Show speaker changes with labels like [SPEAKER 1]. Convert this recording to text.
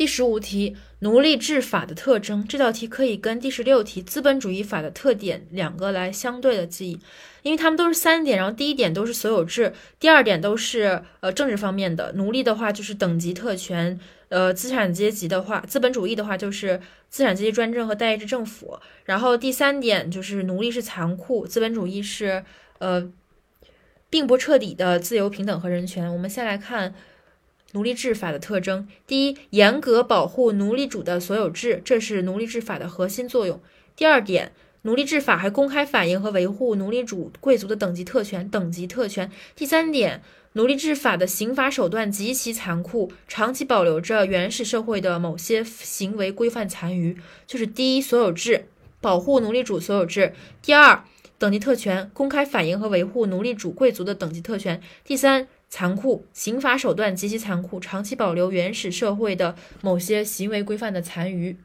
[SPEAKER 1] 第十五题，奴隶制法的特征。这道题可以跟第十六题资本主义法的特点两个来相对的记忆，因为它们都是三点，然后第一点都是所有制，第二点都是呃政治方面的。奴隶的话就是等级特权，呃资产阶级的话，资本主义的话就是资产阶级专政和代议制政府。然后第三点就是奴隶是残酷，资本主义是呃并不彻底的自由、平等和人权。我们先来看。奴隶制法的特征：第一，严格保护奴隶主的所有制，这是奴隶制法的核心作用。第二点，奴隶制法还公开反映和维护奴隶主贵族的等级特权，等级特权。第三点，奴隶制法的刑罚手段极其残酷，长期保留着原始社会的某些行为规范残余。就是第一，所有制保护奴隶主所有制；第二，等级特权公开反映和维护奴隶主贵族的等级特权；第三。残酷刑罚手段极其残酷，长期保留原始社会的某些行为规范的残余。